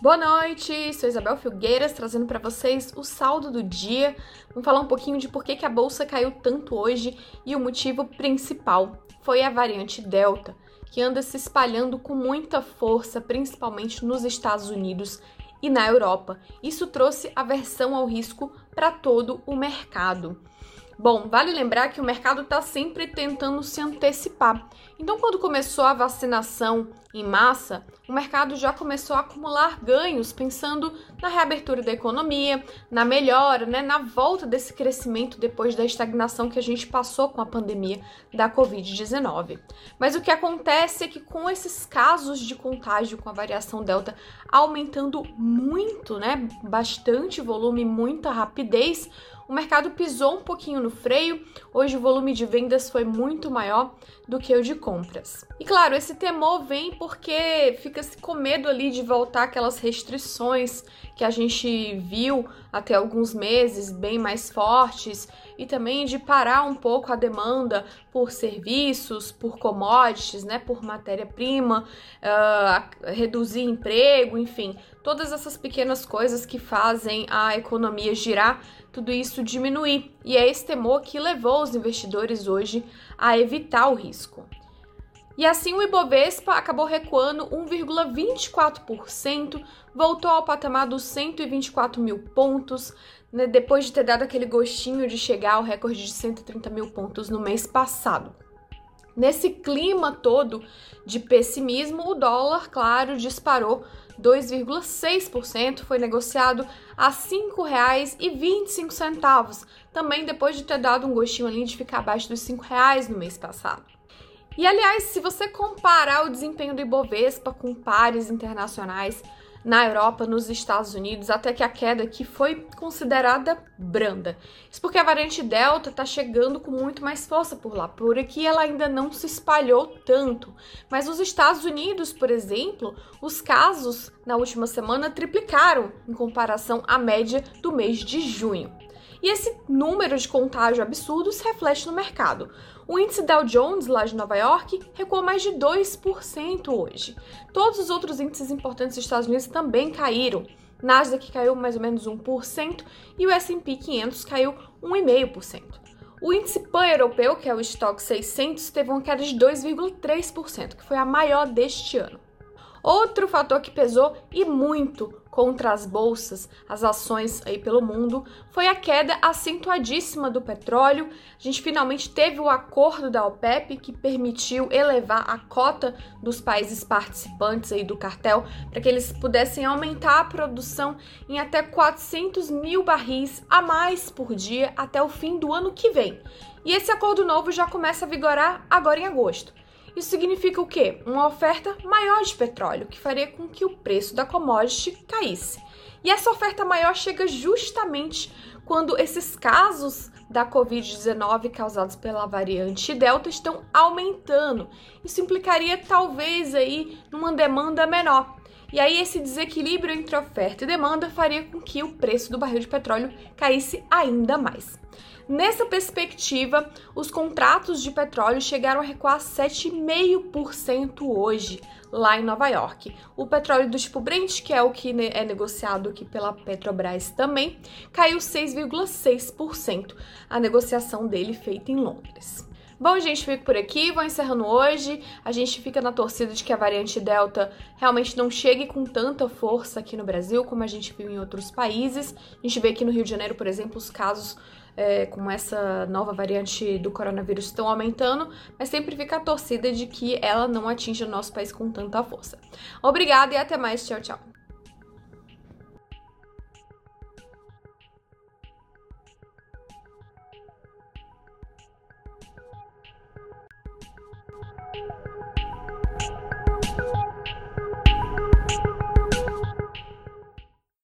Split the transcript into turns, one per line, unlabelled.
Boa noite, sou Isabel Filgueiras trazendo para vocês o saldo do dia. Vamos falar um pouquinho de por que, que a bolsa caiu tanto hoje e o motivo principal foi a variante Delta, que anda se espalhando com muita força, principalmente nos Estados Unidos e na Europa. Isso trouxe aversão ao risco para todo o mercado. Bom, vale lembrar que o mercado está sempre tentando se antecipar. Então, quando começou a vacinação em massa, o mercado já começou a acumular ganhos, pensando na reabertura da economia, na melhora, né, na volta desse crescimento depois da estagnação que a gente passou com a pandemia da Covid-19. Mas o que acontece é que com esses casos de contágio com a variação Delta aumentando muito, né, bastante volume, muita rapidez, o mercado pisou um pouquinho no freio. Hoje o volume de vendas foi muito maior do que o de compras. E claro, esse temor vem porque fica-se com medo ali de voltar aquelas restrições que a gente viu até alguns meses bem mais fortes e também de parar um pouco a demanda por serviços, por commodities, né, por matéria-prima, uh, reduzir emprego, enfim, todas essas pequenas coisas que fazem a economia girar, tudo isso diminuir. E é esse temor que levou os investidores hoje a evitar o risco. E assim o Ibovespa acabou recuando 1,24%, voltou ao patamar dos 124 mil pontos, né, depois de ter dado aquele gostinho de chegar ao recorde de 130 mil pontos no mês passado. Nesse clima todo de pessimismo, o dólar, claro, disparou 2,6%, foi negociado a R$ 5,25, também depois de ter dado um gostinho ali de ficar abaixo dos R$ 5,00 no mês passado. E aliás, se você comparar o desempenho do Ibovespa com pares internacionais, na Europa, nos Estados Unidos, até que a queda aqui foi considerada branda. Isso porque a variante Delta está chegando com muito mais força por lá. Por aqui ela ainda não se espalhou tanto. Mas nos Estados Unidos, por exemplo, os casos na última semana triplicaram em comparação à média do mês de junho. E esse número de contágio absurdo se reflete no mercado. O índice Dow Jones, lá de Nova York, recuou mais de 2% hoje. Todos os outros índices importantes dos Estados Unidos também caíram. Nasdaq caiu mais ou menos 1% e o S&P 500 caiu 1,5%. O índice pan-europeu, que é o estoque 600, teve uma queda de 2,3%, que foi a maior deste ano. Outro fator que pesou e muito contra as bolsas, as ações aí pelo mundo, foi a queda acentuadíssima do petróleo. A gente finalmente teve o acordo da OPEP que permitiu elevar a cota dos países participantes aí do cartel para que eles pudessem aumentar a produção em até 400 mil barris a mais por dia até o fim do ano que vem. E esse acordo novo já começa a vigorar agora em agosto. Isso significa o quê? Uma oferta maior de petróleo, que faria com que o preço da commodity caísse. E essa oferta maior chega justamente quando esses casos da Covid-19 causados pela variante Delta estão aumentando. Isso implicaria talvez aí numa demanda menor. E aí esse desequilíbrio entre oferta e demanda faria com que o preço do barril de petróleo caísse ainda mais. Nessa perspectiva, os contratos de petróleo chegaram a recuar 7,5% hoje, lá em Nova York. O petróleo do tipo Brent, que é o que é negociado aqui pela Petrobras também, caiu 6,6%. A negociação dele feita em Londres. Bom, gente, fico por aqui, vou encerrando hoje. A gente fica na torcida de que a variante Delta realmente não chegue com tanta força aqui no Brasil, como a gente viu em outros países. A gente vê aqui no Rio de Janeiro, por exemplo, os casos é, com essa nova variante do coronavírus estão aumentando, mas sempre fica a torcida de que ela não atinja nosso país com tanta força. Obrigada e até mais. Tchau, tchau.